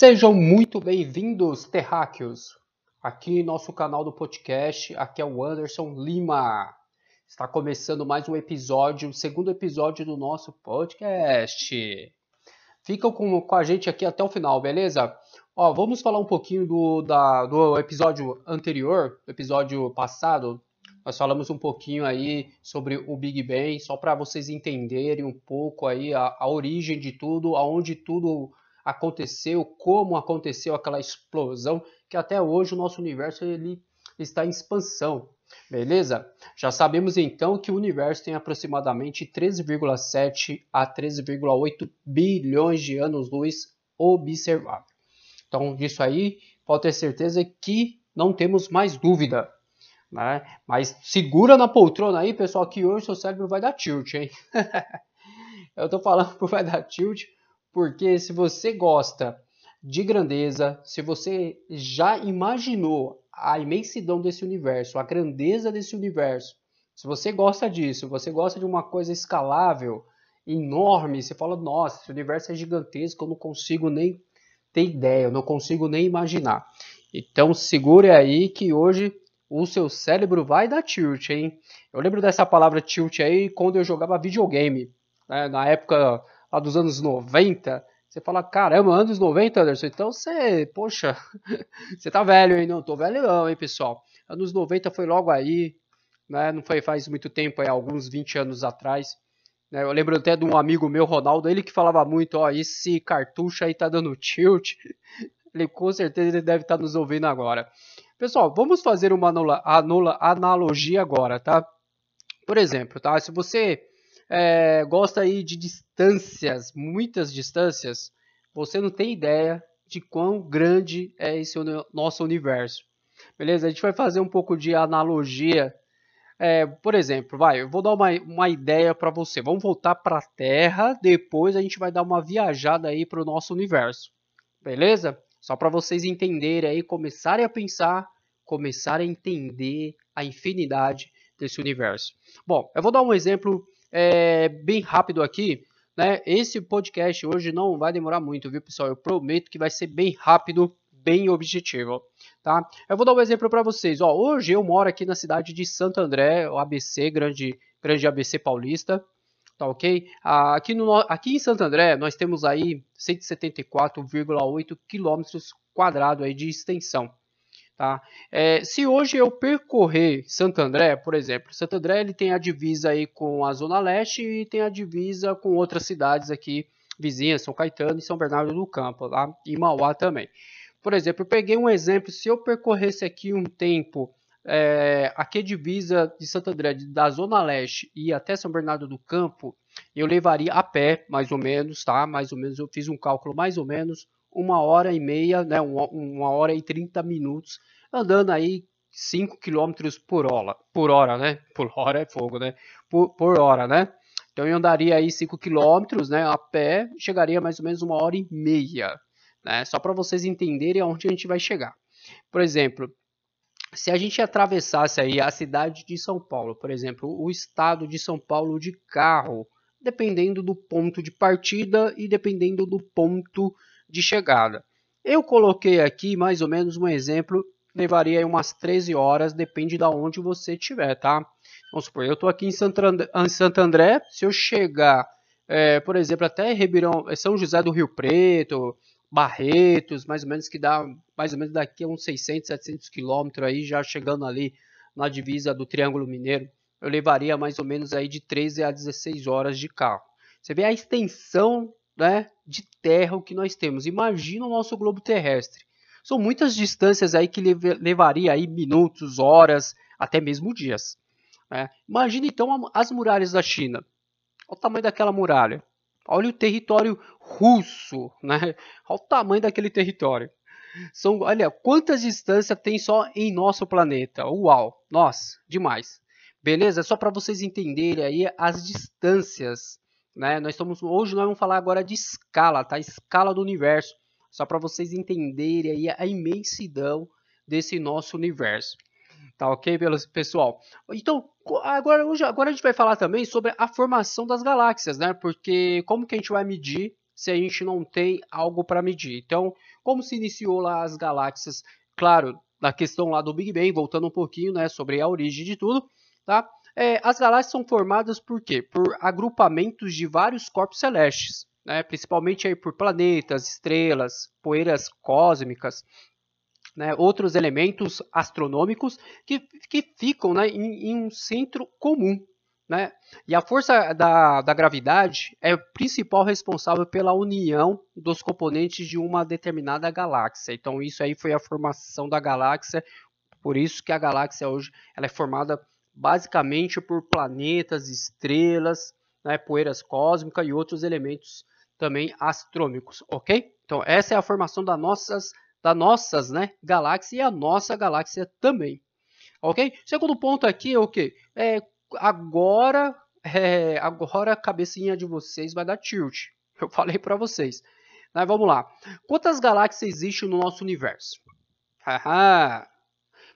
Sejam muito bem-vindos, terráqueos! Aqui nosso canal do podcast, aqui é o Anderson Lima. Está começando mais um episódio, o segundo episódio do nosso podcast. Ficam com, com a gente aqui até o final, beleza? Ó, vamos falar um pouquinho do, da, do episódio anterior, do episódio passado. Nós falamos um pouquinho aí sobre o Big Bang, só para vocês entenderem um pouco aí a, a origem de tudo, aonde tudo aconteceu, como aconteceu aquela explosão, que até hoje o nosso universo ele está em expansão. Beleza? Já sabemos então que o universo tem aproximadamente 13,7 a 13,8 bilhões de anos-luz observável. Então, disso aí, pode ter certeza que não temos mais dúvida. Né? Mas segura na poltrona aí, pessoal, que hoje seu cérebro vai dar tilt, hein? Eu tô falando que vai dar tilt, porque se você gosta de grandeza, se você já imaginou a imensidão desse universo, a grandeza desse universo, se você gosta disso, você gosta de uma coisa escalável, enorme, você fala, nossa, esse universo é gigantesco, eu não consigo nem ter ideia, eu não consigo nem imaginar. Então segure aí que hoje o seu cérebro vai dar tilt, hein? Eu lembro dessa palavra tilt aí quando eu jogava videogame, né? na época lá dos anos 90, você fala, caramba, anos 90, Anderson, então você, poxa, você tá velho, hein? Não, tô velho não, hein, pessoal. Anos 90 foi logo aí, né? Não foi faz muito tempo, aí, alguns 20 anos atrás. Né? Eu lembro até de um amigo meu, Ronaldo, ele que falava muito, ó, esse cartucho aí tá dando tilt. Ele com certeza ele deve estar tá nos ouvindo agora. Pessoal, vamos fazer uma anula, anula, analogia agora, tá? Por exemplo, tá? Se você é, gosta aí de distâncias, muitas distâncias, você não tem ideia de quão grande é esse nosso universo. Beleza? A gente vai fazer um pouco de analogia. É, por exemplo, vai, eu vou dar uma, uma ideia para você. Vamos voltar para a Terra, depois a gente vai dar uma viajada aí para o nosso universo. Beleza? Só para vocês entenderem aí, começarem a pensar, começarem a entender a infinidade desse universo. Bom, eu vou dar um exemplo é, bem rápido aqui. Né? Esse podcast hoje não vai demorar muito, viu, pessoal? Eu prometo que vai ser bem rápido, bem objetivo. Tá? Eu vou dar um exemplo para vocês. Ó, hoje eu moro aqui na cidade de Santo André, o ABC, grande, grande ABC paulista. Tá ok? Aqui, no, aqui em Santo André nós temos aí 174,8 quilômetros quadrados aí de extensão. Tá? É, se hoje eu percorrer Santo André, por exemplo, Santo André ele tem a divisa aí com a Zona Leste e tem a divisa com outras cidades aqui vizinhas, São Caetano e São Bernardo do Campo, lá e Mauá também. Por exemplo, eu peguei um exemplo, se eu percorresse aqui um tempo, é, aqui a divisa de Santo André, da Zona Leste e até São Bernardo do Campo, eu levaria a pé, mais ou menos, tá? Mais ou menos, eu fiz um cálculo mais ou menos uma hora e meia, né, uma, hora e 30 minutos, andando aí 5 km por hora, por hora, né? Por hora é fogo, né? Por, por hora, né? Então eu andaria aí 5 km, né, a pé, chegaria mais ou menos uma hora e meia, né? Só para vocês entenderem aonde a gente vai chegar. Por exemplo, se a gente atravessasse aí a cidade de São Paulo, por exemplo, o estado de São Paulo de carro, dependendo do ponto de partida e dependendo do ponto de chegada. Eu coloquei aqui mais ou menos um exemplo, levaria umas 13 horas, depende de onde você estiver, tá? Vamos supor, eu estou aqui em Santo André, se eu chegar, é, por exemplo, até Ribeirão, é, São José do Rio Preto, Barretos, mais ou menos que dá mais ou menos daqui a uns 600, 700 quilômetros aí, já chegando ali na divisa do Triângulo Mineiro, eu levaria mais ou menos aí de 13 a 16 horas de carro. Você vê a extensão né, de terra o que nós temos. Imagina o nosso globo terrestre. São muitas distâncias aí que levaria aí minutos, horas, até mesmo dias. Né? Imagina então as muralhas da China. Olha o tamanho daquela muralha. Olha o território russo, né? Olha o tamanho daquele território. São, olha, quantas distâncias tem só em nosso planeta. Uau, nossa, demais. Beleza? Só para vocês entenderem aí as distâncias né? Nós estamos hoje nós vamos falar agora de escala, tá? Escala do universo, só para vocês entenderem aí a imensidão desse nosso universo. Tá ok, pessoal? Então, agora, hoje, agora a gente vai falar também sobre a formação das galáxias, né? Porque como que a gente vai medir se a gente não tem algo para medir. Então, como se iniciou lá as galáxias? Claro, na questão lá do Big Bang, voltando um pouquinho, né, sobre a origem de tudo, tá? É, as galáxias são formadas por quê? Por agrupamentos de vários corpos celestes, né? principalmente aí por planetas, estrelas, poeiras cósmicas, né? outros elementos astronômicos que, que ficam né, em, em um centro comum. Né? E a força da, da gravidade é o principal responsável pela união dos componentes de uma determinada galáxia. Então isso aí foi a formação da galáxia, por isso que a galáxia hoje ela é formada basicamente por planetas, estrelas, né, poeiras cósmicas e outros elementos também astrônomicos, ok? Então essa é a formação das nossas, das nossas né, galáxias e a nossa galáxia também, ok? Segundo ponto aqui é o que? É, agora, é, agora a cabecinha de vocês vai dar tilt. Eu falei para vocês. Mas vamos lá. Quantas galáxias existem no nosso universo? Haha,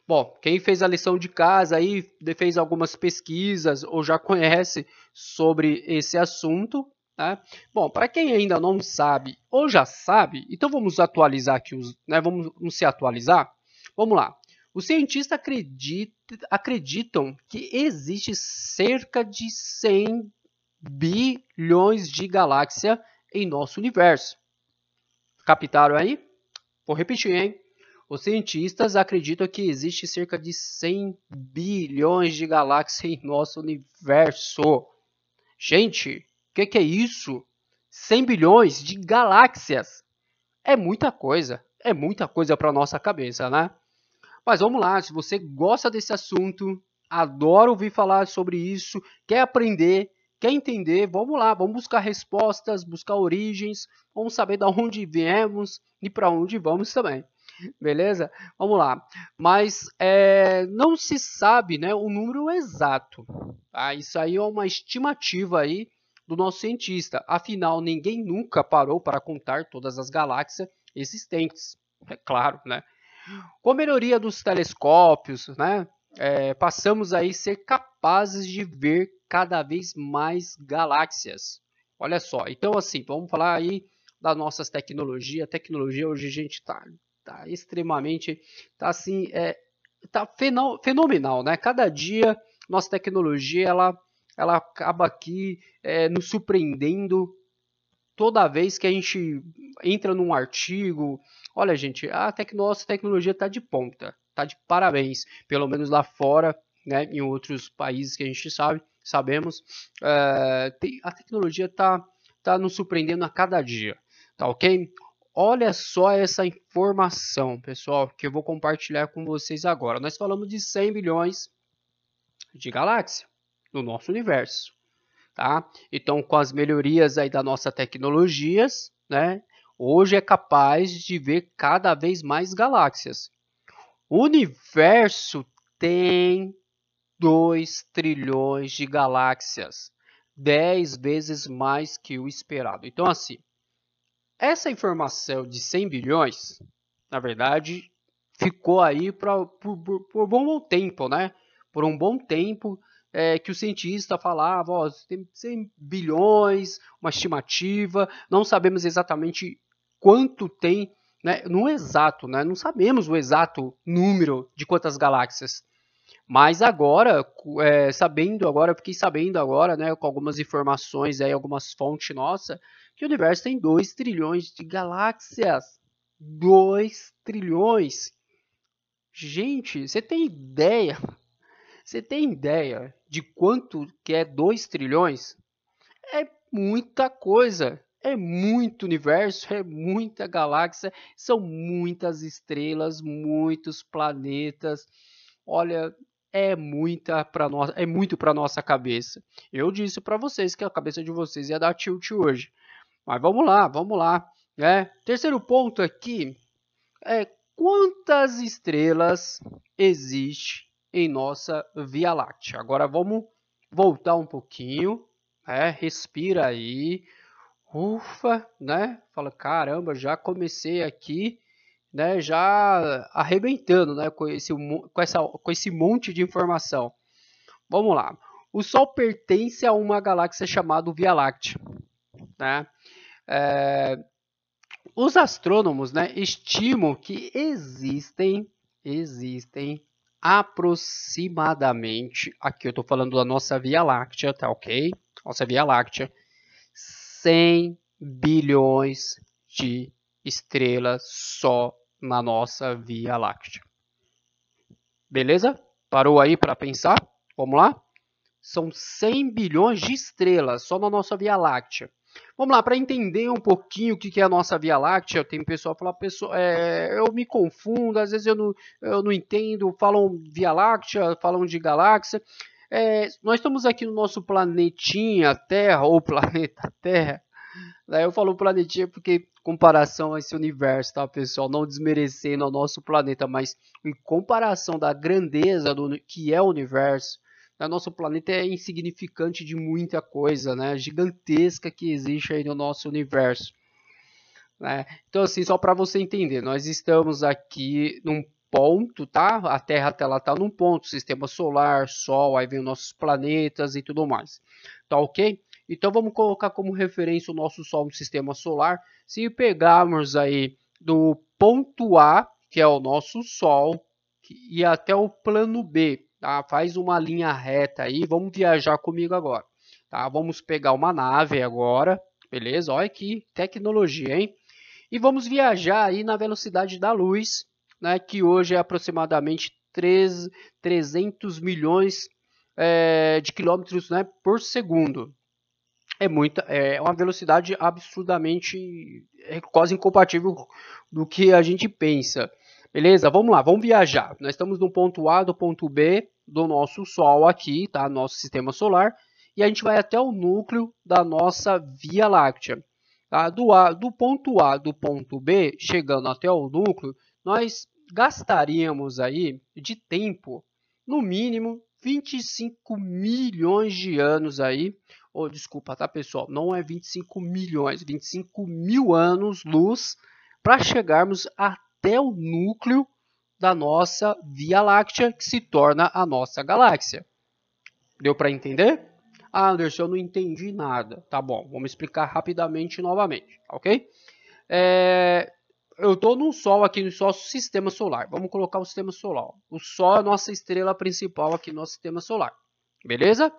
Bom, quem fez a lição de casa aí, fez algumas pesquisas ou já conhece sobre esse assunto, né? Bom, para quem ainda não sabe ou já sabe, então vamos atualizar aqui, os, né? vamos, vamos se atualizar. Vamos lá. Os cientistas acredita, acreditam que existe cerca de 100 bilhões de galáxias em nosso universo. Captaram aí? Vou repetir, hein? Os cientistas acreditam que existe cerca de 100 bilhões de galáxias em nosso universo. Gente, o que, que é isso? 100 bilhões de galáxias. É muita coisa. É muita coisa para nossa cabeça, né? Mas vamos lá, se você gosta desse assunto, adora ouvir falar sobre isso, quer aprender, quer entender, vamos lá, vamos buscar respostas, buscar origens, vamos saber de onde viemos e para onde vamos também. Beleza? Vamos lá. Mas é, não se sabe né, o número exato. Tá? Isso aí é uma estimativa aí do nosso cientista. Afinal, ninguém nunca parou para contar todas as galáxias existentes. É claro, né? Com a melhoria dos telescópios, né, é, passamos aí a ser capazes de ver cada vez mais galáxias. Olha só, então assim, vamos falar aí das nossas tecnologias. A tecnologia hoje a gente está tá extremamente, tá assim, é, tá fenomenal, né? Cada dia nossa tecnologia ela, ela acaba aqui é, nos surpreendendo toda vez que a gente entra num artigo. Olha, gente, a tec nossa tecnologia está de ponta, tá de parabéns, pelo menos lá fora, né? Em outros países que a gente sabe, sabemos, é, tem, a tecnologia está tá nos surpreendendo a cada dia, tá ok? Olha só essa informação, pessoal, que eu vou compartilhar com vocês agora. Nós falamos de 100 bilhões de galáxias no nosso universo, tá? Então, com as melhorias aí da nossa tecnologias, né? Hoje é capaz de ver cada vez mais galáxias. O universo tem 2 trilhões de galáxias, 10 vezes mais que o esperado. Então, assim, essa informação de 100 bilhões, na verdade, ficou aí pra, por, por, por um bom tempo, né? Por um bom tempo é, que o cientista falava, ó, tem 100 bilhões, uma estimativa, não sabemos exatamente quanto tem, né? No exato, né? Não sabemos o exato número de quantas galáxias. Mas agora, é, sabendo agora, fiquei sabendo agora, né, com algumas informações aí, algumas fontes nossas, que o universo tem 2 trilhões de galáxias. 2 trilhões. Gente, você tem ideia? Você tem ideia de quanto que é 2 trilhões? É muita coisa. É muito universo, é muita galáxia, são muitas estrelas, muitos planetas. Olha, é muita para nós, é muito para nossa cabeça. Eu disse para vocês que a cabeça de vocês ia dar tilt hoje. Mas vamos lá, vamos lá. Né? Terceiro ponto aqui é quantas estrelas existe em nossa Via Láctea. Agora vamos voltar um pouquinho, né? respira aí, ufa, né? Fala, caramba, já comecei aqui, né? Já arrebentando, né? Com esse, com, essa, com esse monte de informação. Vamos lá. O Sol pertence a uma galáxia chamada Via Láctea, né? É, os astrônomos né, estimam que existem, existem aproximadamente, aqui eu estou falando da nossa Via Láctea, tá ok? Nossa Via Láctea, 100 bilhões de estrelas só na nossa Via Láctea. Beleza? Parou aí para pensar? Vamos lá? São 100 bilhões de estrelas só na nossa Via Láctea. Vamos lá, para entender um pouquinho o que é a nossa Via Láctea, tem pessoal que fala, pessoal, é, eu me confundo, às vezes eu não, eu não entendo, falam Via Láctea, falam de galáxia. É, nós estamos aqui no nosso planetinha Terra, ou planeta Terra, né? eu falo planetinha porque comparação a esse universo, tá, pessoal? Não desmerecendo o nosso planeta, mas em comparação da grandeza do que é o universo, né? nosso planeta é insignificante de muita coisa, né? Gigantesca que existe aí no nosso universo. Né? Então, assim, só para você entender, nós estamos aqui num ponto, tá? A Terra ela tá num ponto, sistema solar, Sol, aí vem os nossos planetas e tudo mais. Tá ok? Então vamos colocar como referência o nosso Sol no sistema solar. Se pegarmos aí do ponto A, que é o nosso Sol, e até o plano B, tá? Faz uma linha reta aí, vamos viajar comigo agora, tá? Vamos pegar uma nave agora, beleza? Olha que tecnologia, hein? E vamos viajar aí na velocidade da luz, né? Que hoje é aproximadamente 3, 300 milhões é, de quilômetros né, por segundo, é muita, é uma velocidade absurdamente é quase incompatível do que a gente pensa. Beleza? Vamos lá, vamos viajar. Nós estamos no ponto A do ponto B do nosso Sol aqui, tá? Nosso sistema solar, e a gente vai até o núcleo da nossa Via Láctea. Tá? Do, A, do ponto A do ponto B, chegando até o núcleo, nós gastaríamos aí de tempo, no mínimo 25 milhões de anos aí, ou oh, desculpa, tá pessoal, não é 25 milhões, 25 mil anos luz para chegarmos até o núcleo da nossa Via Láctea, que se torna a nossa galáxia. Deu para entender? Ah, Anderson, eu não entendi nada. Tá bom, vamos explicar rapidamente novamente, ok? É, eu estou no Sol aqui no nosso sistema solar. Vamos colocar o sistema solar. O Sol é a nossa estrela principal aqui no nosso sistema solar. Beleza?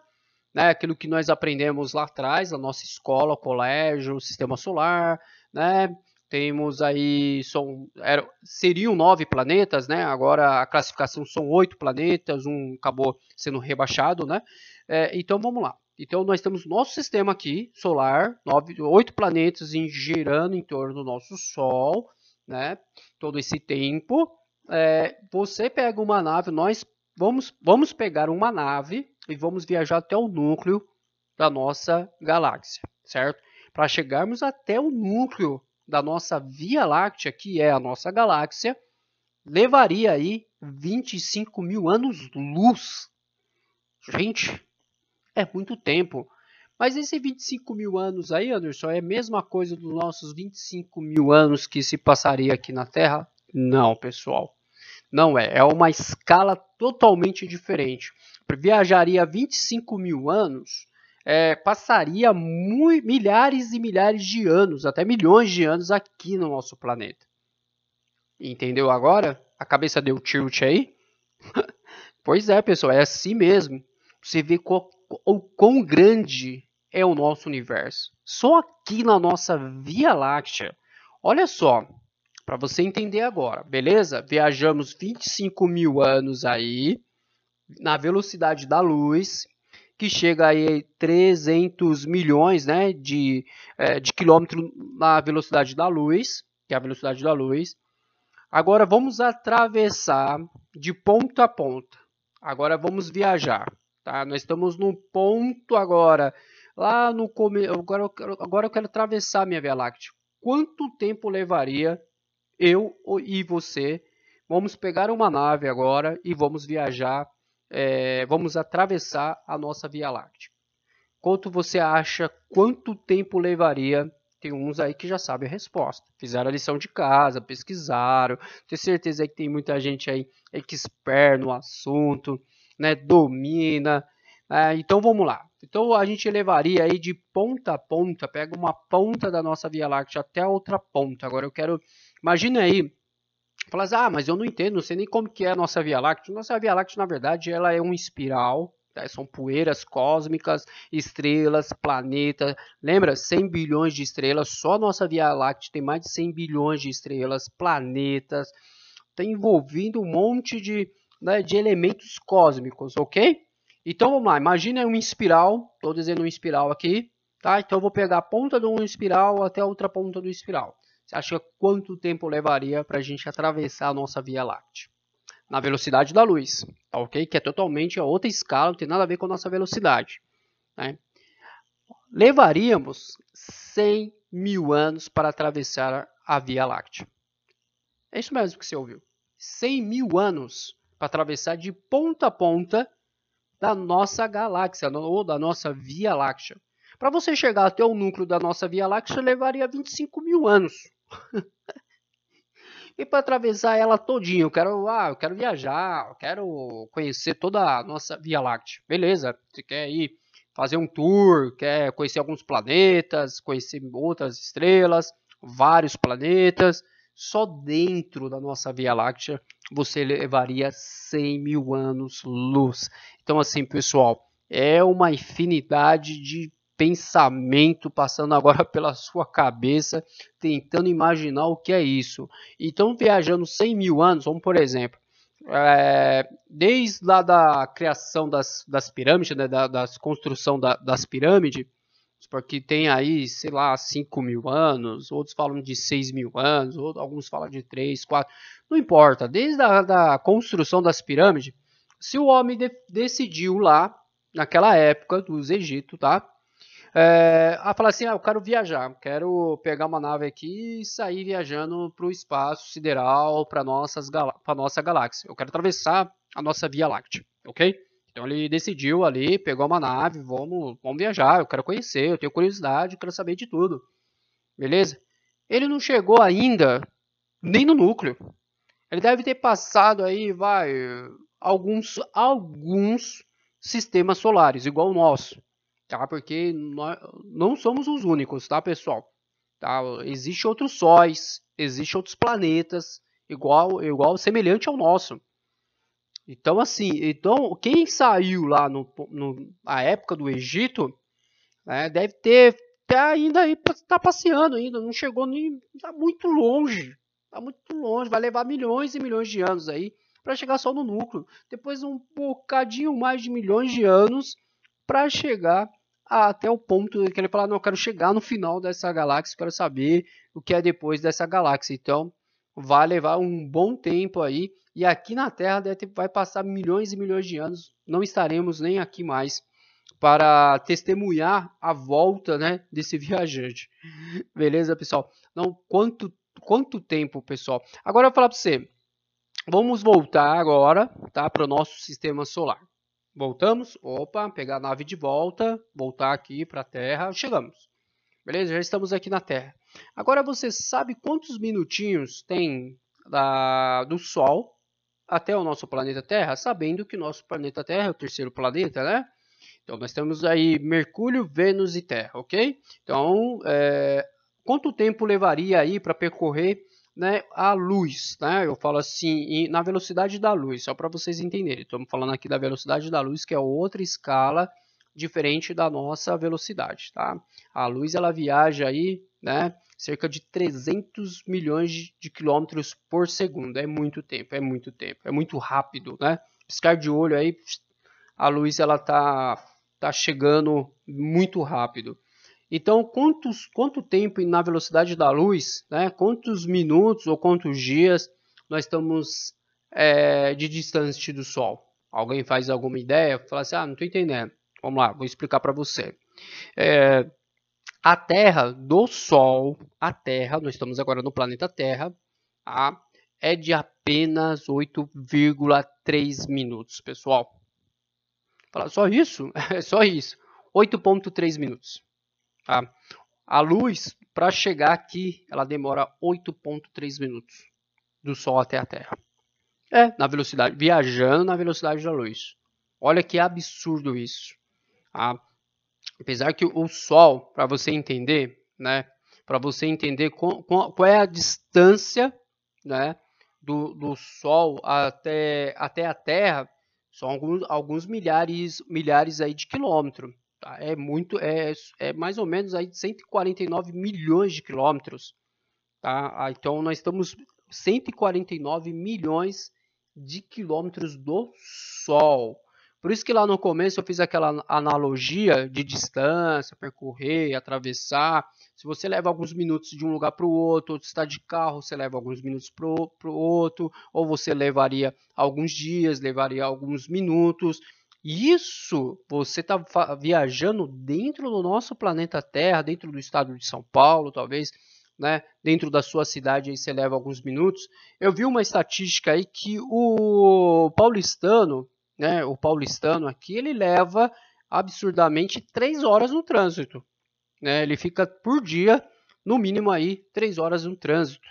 Né, aquilo que nós aprendemos lá atrás, a nossa escola, colégio, sistema solar, né, temos aí, são, eram, seriam nove planetas, né, agora a classificação são oito planetas, um acabou sendo rebaixado, né, é, então vamos lá. Então nós temos nosso sistema aqui, solar, nove, oito planetas girando em torno do nosso Sol, né, todo esse tempo, é, você pega uma nave, nós vamos, vamos pegar uma nave e vamos viajar até o núcleo da nossa galáxia, certo? Para chegarmos até o núcleo da nossa Via Láctea, que é a nossa galáxia, levaria aí 25 mil anos-luz. Gente, é muito tempo. Mas esse 25 mil anos aí, Anderson, é a mesma coisa dos nossos 25 mil anos que se passaria aqui na Terra? Não, pessoal. Não é, é uma escala totalmente diferente. Viajaria 25 mil anos, é, passaria milhares e milhares de anos, até milhões de anos aqui no nosso planeta. Entendeu agora? A cabeça deu tilt aí? pois é, pessoal, é assim mesmo. Você vê o quão grande é o nosso universo. Só aqui na nossa Via Láctea. Olha só, para você entender agora, beleza? Viajamos 25 mil anos aí, na velocidade da luz, que chega aí 300 milhões né, de, é, de quilômetros na velocidade da luz, que é a velocidade da luz. Agora vamos atravessar de ponta a ponta. Agora vamos viajar. Tá? Nós estamos no ponto agora, lá no começo. Agora, agora eu quero atravessar minha Via Láctea. Quanto tempo levaria eu e você vamos pegar uma nave agora e vamos viajar, é, vamos atravessar a nossa Via Láctea. Quanto você acha, quanto tempo levaria? Tem uns aí que já sabem a resposta. Fizeram a lição de casa, pesquisaram. Tenho certeza que tem muita gente aí expert no assunto, né? domina. É, então vamos lá. Então a gente levaria aí de ponta a ponta, pega uma ponta da nossa Via Láctea até a outra ponta. Agora eu quero, imagina aí, falar assim, ah, mas eu não entendo, não sei nem como que é a nossa Via Láctea. Nossa Via Láctea, na verdade, ela é uma espiral, tá? são poeiras cósmicas, estrelas, planetas. Lembra? 100 bilhões de estrelas, só nossa Via Láctea tem mais de 100 bilhões de estrelas, planetas, está envolvendo um monte de, né, de elementos cósmicos, ok? Então vamos lá, imagina uma espiral, estou dizendo uma espiral aqui, tá? Então eu vou pegar a ponta de uma espiral até a outra ponta do espiral. Você acha quanto tempo levaria para a gente atravessar a nossa Via Láctea? Na velocidade da luz, tá ok? Que é totalmente outra escala, não tem nada a ver com a nossa velocidade. Né? Levaríamos 100 mil anos para atravessar a Via Láctea. É isso mesmo que você ouviu. 100 mil anos para atravessar de ponta a ponta da nossa galáxia, ou da nossa Via Láctea. Para você chegar até o núcleo da nossa Via Láctea, levaria 25 mil anos. E para atravessar ela todinha, eu quero, ah, eu quero viajar, eu quero conhecer toda a nossa Via Láctea. Beleza, você quer ir fazer um tour, quer conhecer alguns planetas, conhecer outras estrelas, vários planetas só dentro da nossa Via Láctea você levaria 100 mil anos luz. Então, assim, pessoal, é uma infinidade de pensamento passando agora pela sua cabeça, tentando imaginar o que é isso. Então, viajando 100 mil anos, vamos por exemplo, é, desde lá da criação das, das pirâmides, né, da, da construção da, das pirâmides, porque tem aí, sei lá, 5 mil anos, outros falam de 6 mil anos, outros, alguns falam de 3, 4, não importa. Desde a da construção das pirâmides, se o homem de, decidiu lá, naquela época dos Egito, tá? É, a falar assim, ah, eu quero viajar, quero pegar uma nave aqui e sair viajando para o espaço sideral, para a nossa galáxia. Eu quero atravessar a nossa Via Láctea, ok? Então ele decidiu ali, pegou uma nave, vamos, vamos viajar, eu quero conhecer, eu tenho curiosidade, eu quero saber de tudo. Beleza? Ele não chegou ainda nem no núcleo. Ele deve ter passado aí, vai, alguns, alguns sistemas solares, igual o nosso. Tá? Porque nós não somos os únicos, tá, pessoal? Tá? Existem outros sóis, existem outros planetas, igual, igual semelhante ao nosso. Então, assim, então quem saiu lá no, no na época do Egito né, deve ter tá ainda aí tá passeando ainda, não chegou nem tá muito longe, tá muito longe, vai levar milhões e milhões de anos aí para chegar só no núcleo. Depois um bocadinho mais de milhões de anos para chegar até o ponto que ele fala, não, eu quero chegar no final dessa galáxia, quero saber o que é depois dessa galáxia. Então, vai levar um bom tempo aí e aqui na Terra vai passar milhões e milhões de anos, não estaremos nem aqui mais para testemunhar a volta né, desse viajante. Beleza, pessoal? Não, quanto, quanto tempo, pessoal? Agora eu vou falar para você. Vamos voltar agora tá, para o nosso sistema solar. Voltamos, opa, pegar a nave de volta, voltar aqui para a Terra, chegamos. Beleza? Já estamos aqui na Terra. Agora você sabe quantos minutinhos tem da, do Sol até o nosso planeta Terra, sabendo que nosso planeta Terra é o terceiro planeta, né? Então nós temos aí Mercúrio, Vênus e Terra, ok? Então, é, quanto tempo levaria aí para percorrer né, a luz, né? Eu falo assim, na velocidade da luz, só para vocês entenderem. Estamos falando aqui da velocidade da luz, que é outra escala diferente da nossa velocidade, tá? A luz ela viaja aí, né, cerca de 300 milhões de quilômetros por segundo. É muito tempo, é muito tempo, é muito rápido, né? Piscar de olho aí, a luz ela tá tá chegando muito rápido. Então, quantos, quanto tempo na velocidade da luz, né? Quantos minutos ou quantos dias nós estamos é, de distância do Sol? Alguém faz alguma ideia? Fala assim, ah, não estou entendendo. Vamos lá, vou explicar para você. É, a Terra do Sol, a Terra, nós estamos agora no planeta Terra, tá? é de apenas 8,3 minutos, pessoal. Fala, só isso? É só isso. 8,3 minutos. Tá? A luz, para chegar aqui, ela demora 8,3 minutos do Sol até a Terra. É, na velocidade, viajando na velocidade da luz. Olha que absurdo isso. Tá? apesar que o Sol, para você entender, né, para você entender qual, qual, é a distância, né, do, do Sol até, até a Terra, são alguns, alguns milhares, milhares aí de quilômetros. Tá? É muito, é, é mais ou menos aí 149 milhões de quilômetros. Tá? Ah, então nós estamos 149 milhões de quilômetros do Sol. Por isso que lá no começo eu fiz aquela analogia de distância, percorrer, atravessar. Se você leva alguns minutos de um lugar para o outro, ou está de carro, você leva alguns minutos para o outro, ou você levaria alguns dias, levaria alguns minutos. Isso você está viajando dentro do nosso planeta Terra, dentro do estado de São Paulo, talvez, né? Dentro da sua cidade aí você leva alguns minutos. Eu vi uma estatística aí que o paulistano né, o paulistano aqui, ele leva absurdamente três horas no trânsito. Né? Ele fica por dia, no mínimo aí, três horas no trânsito.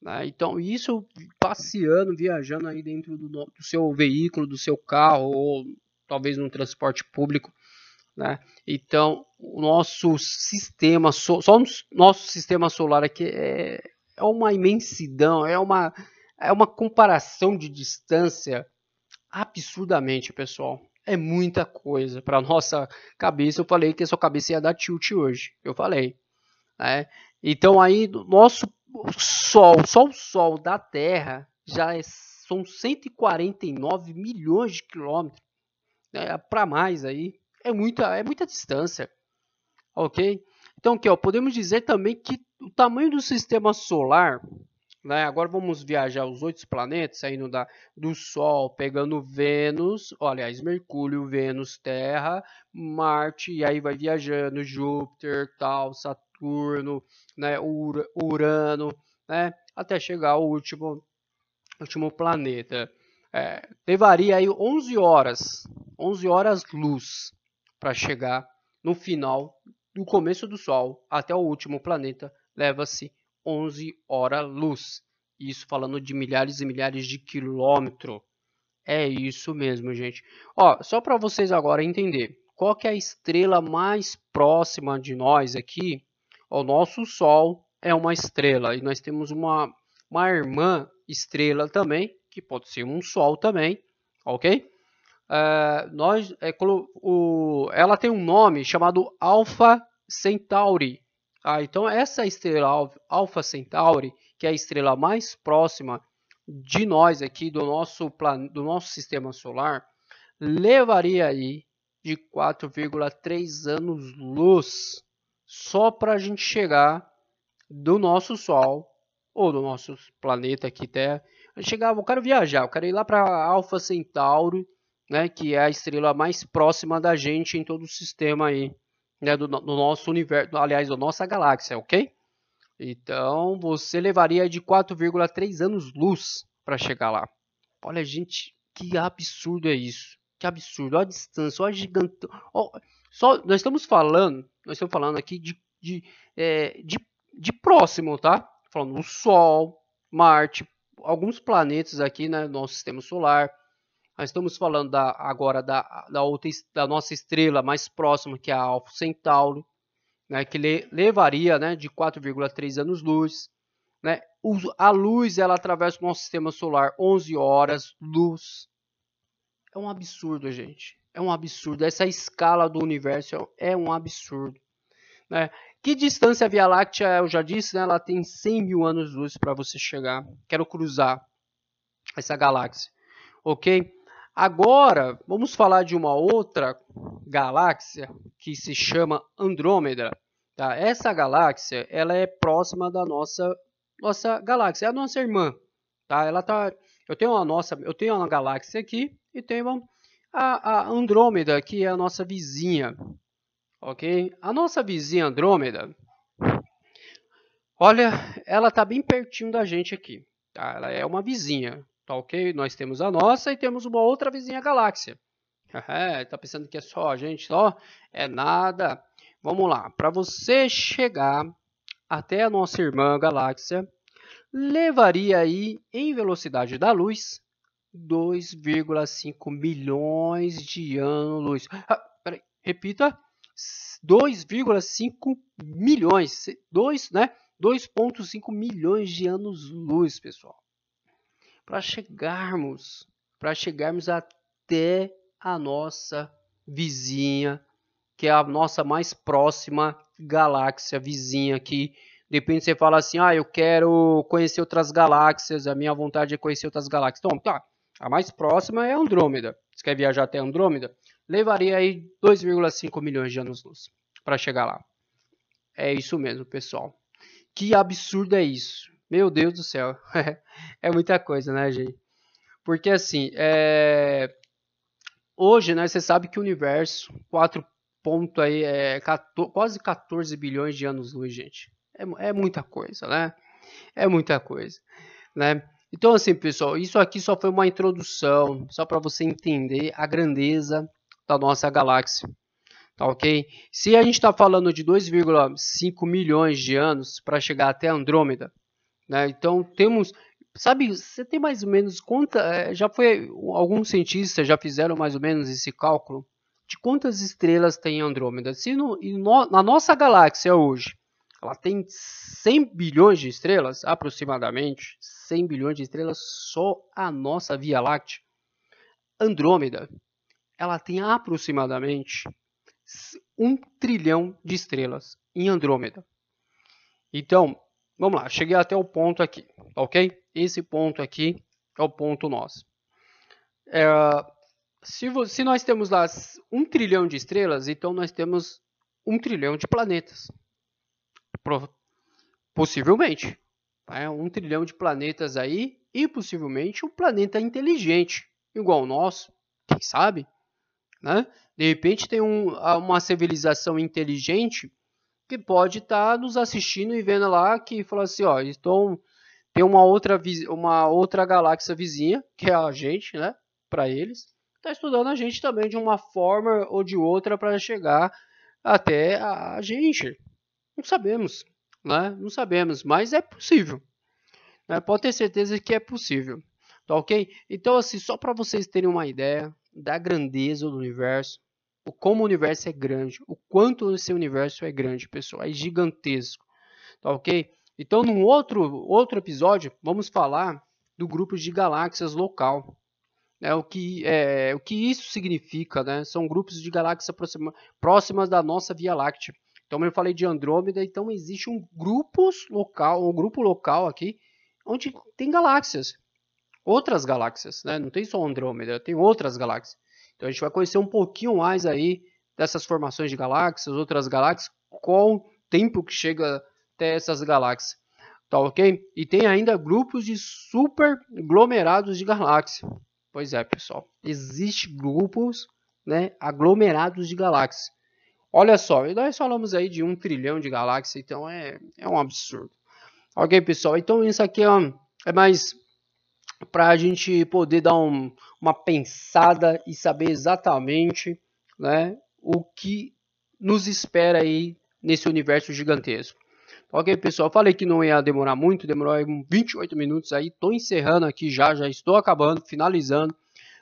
Né? Então, isso passeando, viajando aí dentro do, do, seu veículo, do seu carro, ou talvez no transporte público. Né? Então, o nosso sistema, só o nosso sistema solar aqui é, é uma imensidão, é uma, é uma comparação de distância absurdamente, pessoal. É muita coisa para nossa cabeça. Eu falei que a sua cabeça ia dar tilt hoje. Eu falei. Né? Então aí, nosso Sol, só o Sol da Terra já é, são 149 milhões de quilômetros. Né? Para mais aí. É muita, é muita distância. Ok? Então, aqui, ó, podemos dizer também que o tamanho do sistema solar né? Agora vamos viajar os oito planetas, saindo da, do Sol, pegando Vênus, ó, aliás, Mercúrio, Vênus, Terra, Marte, e aí vai viajando Júpiter, tal, Saturno, né? Ur Urano, né? até chegar ao último, último planeta. É, levaria aí 11 horas, 11 horas luz para chegar no final do começo do Sol até o último planeta. Leva-se 11 horas-luz. Isso falando de milhares e milhares de quilômetros. É isso mesmo, gente. Ó, só para vocês agora entender. Qual que é a estrela mais próxima de nós aqui? O nosso Sol é uma estrela. E nós temos uma, uma irmã estrela também, que pode ser um Sol também, ok? Uh, nós, é, o, ela tem um nome chamado Alpha Centauri. Ah, então essa estrela Alpha Centauri, que é a estrela mais próxima de nós aqui do nosso do nosso sistema solar, levaria aí de 4,3 anos luz só para a gente chegar do nosso Sol ou do nosso planeta aqui Terra. Eu chegava, eu quero viajar, eu quero ir lá para Alpha Centauri, né, que é a estrela mais próxima da gente em todo o sistema aí né, do, do, nosso universo, aliás, da nossa galáxia, ok? Então, você levaria de 4,3 anos-luz para chegar lá. Olha, gente, que absurdo é isso. Que absurdo. Olha a distância, olha a gigante. só, nós estamos falando, nós estamos falando aqui de, de, é, de, de próximo, tá? Falando o Sol, Marte, alguns planetas aqui, né, no nosso sistema solar, nós estamos falando da, agora da, da, outra, da nossa estrela mais próxima, que é a Alfa Centauri, né, que le, levaria né, de 4,3 anos-luz. Né? A luz ela atravessa o nosso sistema solar 11 horas luz. É um absurdo, gente. É um absurdo. Essa escala do universo é um absurdo. Né? Que distância a Via Láctea, eu já disse, né? ela tem 100 mil anos-luz para você chegar. Quero cruzar essa galáxia. Ok? Agora, vamos falar de uma outra galáxia que se chama Andrômeda. Tá? Essa galáxia ela é próxima da nossa, nossa galáxia, é a nossa irmã. Tá? Ela tá, eu, tenho uma nossa, eu tenho uma galáxia aqui e tenho a, a Andrômeda, que é a nossa vizinha. Ok? A nossa vizinha Andrômeda, olha, ela está bem pertinho da gente aqui. Tá? Ela é uma vizinha. Tá ok? Nós temos a nossa e temos uma outra vizinha galáxia. É, tá pensando que é só a gente só? É nada. Vamos lá. Para você chegar até a nossa irmã galáxia, levaria aí, em velocidade da luz, 2,5 milhões de anos-luz. Ah, repita. 2,5 milhões, 2, né? 2,5 milhões de anos-luz, pessoal. Para chegarmos, para chegarmos até a nossa vizinha, que é a nossa mais próxima galáxia vizinha aqui. Depende, você fala assim, ah, eu quero conhecer outras galáxias, a minha vontade é conhecer outras galáxias. Então, tá, a mais próxima é Andrômeda. Você quer viajar até Andrômeda? Levaria aí 2,5 milhões de anos-luz para chegar lá. É isso mesmo, pessoal. Que absurdo é isso? Meu Deus do céu. é muita coisa, né, gente? Porque assim, é... hoje, né, você sabe que o universo, 4 ponto aí, é 14, quase 14 bilhões de anos-luz, gente. É, é muita coisa, né? É muita coisa, né? Então, assim, pessoal, isso aqui só foi uma introdução, só para você entender a grandeza da nossa galáxia. Tá ok? Se a gente está falando de 2,5 milhões de anos para chegar até Andrômeda, né? então temos. Sabe, você tem mais ou menos quanta. É, já foi. Alguns cientistas já fizeram mais ou menos esse cálculo de quantas estrelas tem Andrômeda. Se no, na nossa galáxia hoje ela tem 100 bilhões de estrelas, aproximadamente 100 bilhões de estrelas, só a nossa Via Láctea. Andrômeda, ela tem aproximadamente um trilhão de estrelas em Andrômeda. Então, vamos lá, cheguei até o ponto aqui, ok? Esse ponto aqui é o ponto nosso. É, se, se nós temos lá um trilhão de estrelas, então nós temos um trilhão de planetas. Possivelmente. É um trilhão de planetas aí e possivelmente um planeta inteligente, igual o nosso, quem sabe? Né? De repente tem um, uma civilização inteligente que pode estar tá nos assistindo e vendo lá que fala assim, ó, então tem uma outra, uma outra galáxia vizinha, que é a gente, né? Para eles, está estudando a gente também de uma forma ou de outra para chegar até a gente. Não sabemos, né? Não sabemos, mas é possível. Né? Pode ter certeza que é possível. Tá ok? Então, assim, só para vocês terem uma ideia da grandeza do universo, o como o universo é grande, o quanto esse universo é grande, pessoal, é gigantesco. Tá ok? Então, num outro, outro episódio, vamos falar do grupo de galáxias local. É, o, que, é, o que isso significa, né? São grupos de galáxias próximas da nossa Via Láctea. Então eu falei de Andrômeda, então existe um grupo local, um grupo local aqui onde tem galáxias, outras galáxias, né? Não tem só Andrômeda, tem outras galáxias. Então a gente vai conhecer um pouquinho mais aí dessas formações de galáxias, outras galáxias, qual o tempo que chega até essas galáxias. Tá ok? E tem ainda grupos de super aglomerados de galáxias. Pois é, pessoal. Existem grupos né, aglomerados de galáxias. Olha só, nós falamos aí de um trilhão de galáxias, então é, é um absurdo. Ok, pessoal? Então isso aqui é, é mais para a gente poder dar um, uma pensada e saber exatamente né, o que nos espera aí nesse universo gigantesco. Ok, pessoal? Falei que não ia demorar muito, demorou 28 minutos aí. Estou encerrando aqui já, já estou acabando, finalizando,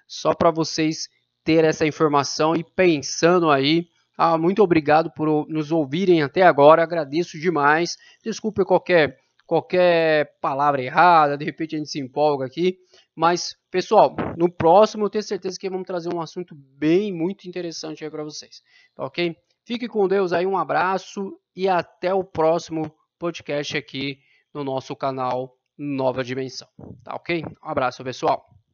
só para vocês terem essa informação e pensando aí ah, muito obrigado por nos ouvirem até agora, agradeço demais. Desculpe qualquer, qualquer palavra errada, de repente a gente se empolga aqui. Mas, pessoal, no próximo eu tenho certeza que vamos trazer um assunto bem, muito interessante aí para vocês. Tá ok? Fique com Deus aí, um abraço e até o próximo podcast aqui no nosso canal Nova Dimensão. Tá ok? Um abraço, pessoal.